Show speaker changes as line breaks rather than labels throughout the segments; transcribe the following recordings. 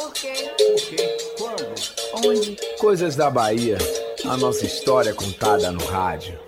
Por quê?
Por quê? Quando?
Onde?
Coisas da Bahia. A nossa história contada no rádio.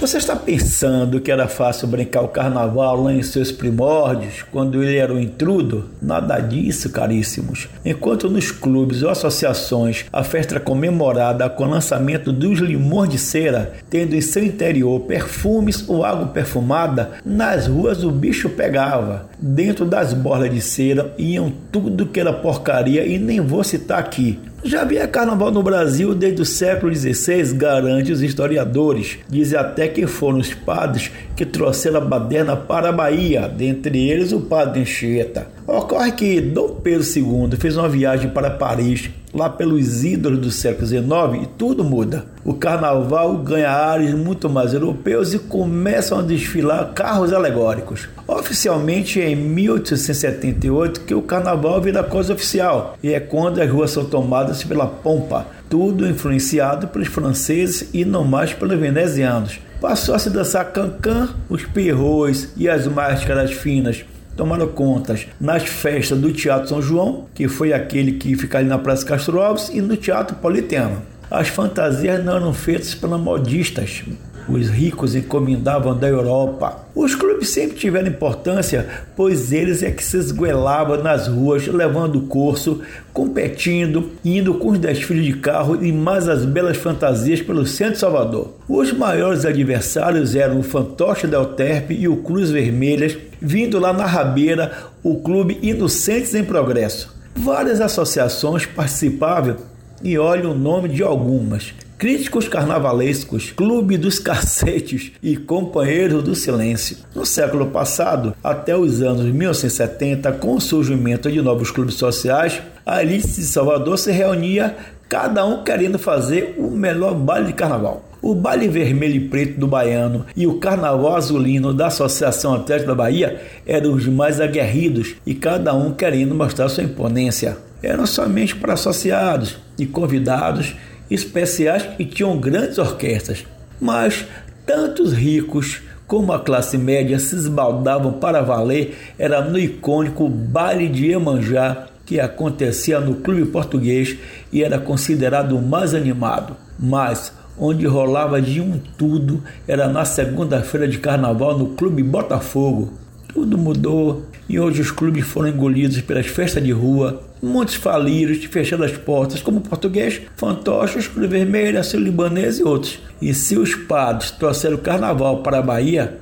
Você está pensando que era fácil brincar o carnaval lá em seus primórdios, quando ele era um intrudo? Nada disso, caríssimos. Enquanto nos clubes ou associações a festa era comemorada com o lançamento dos limões de cera, tendo em seu interior perfumes ou água perfumada, nas ruas o bicho pegava. Dentro das bordas de cera iam tudo que era porcaria e nem vou citar aqui. Já havia carnaval no Brasil desde o século XVI, garante os historiadores. Dizem até que foram os padres que trouxeram a baderna para a Bahia, dentre eles o padre Anchieta. Ocorre que Dom Pedro II fez uma viagem para Paris, lá pelos ídolos do século XIX, e tudo muda. O carnaval ganha ares muito mais europeus e começam a desfilar carros alegóricos. Oficialmente é em 1878 que o carnaval vira coisa oficial, e é quando as ruas são tomadas pela pompa, tudo influenciado pelos franceses e não mais pelos venezianos. Passou a se dançar cancan, os perros e as máscaras finas tomaram contas nas festas do Teatro São João, que foi aquele que fica ali na Praça Castro Alves, e no Teatro Politeano. As fantasias não eram feitas pelos modistas, os ricos encomendavam da Europa. Os clubes sempre tiveram importância, pois eles é que se esguelavam nas ruas, levando o curso, competindo, indo com os desfiles de carro e mais as belas fantasias pelo centro de Salvador. Os maiores adversários eram o Fantoche da Euterpe e o Cruz Vermelhas, vindo lá na Rabeira o clube Inocentes em Progresso. Várias associações participavam e olhe o nome de algumas. Críticos Carnavalescos, Clube dos Cacetes e Companheiros do Silêncio. No século passado, até os anos 1970, com o surgimento de novos clubes sociais, a elite de Salvador se reunia, cada um querendo fazer o melhor baile de carnaval. O baile vermelho e preto do baiano e o carnaval azulino da Associação Atlética da Bahia eram os mais aguerridos e cada um querendo mostrar sua imponência. Eram somente para associados e convidados especiais e tinham grandes orquestras. Mas tantos ricos como a classe média se esbaldavam para valer era no icônico baile de Iemanjá que acontecia no clube português e era considerado o mais animado. Mas onde rolava de um tudo era na segunda-feira de carnaval no clube Botafogo. Tudo mudou e hoje os clubes foram engolidos pelas festas de rua, muitos faliram, fechando as portas, como o português, fantoches, Cruz Vermelha, Sul Libanês e outros. E se os padres trouxeram o carnaval para a Bahia,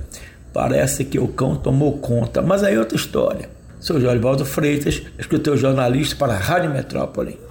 parece que o cão tomou conta. Mas aí é outra história. Sou Jorge Valdo Freitas, escritor jornalista para a Rádio Metrópole.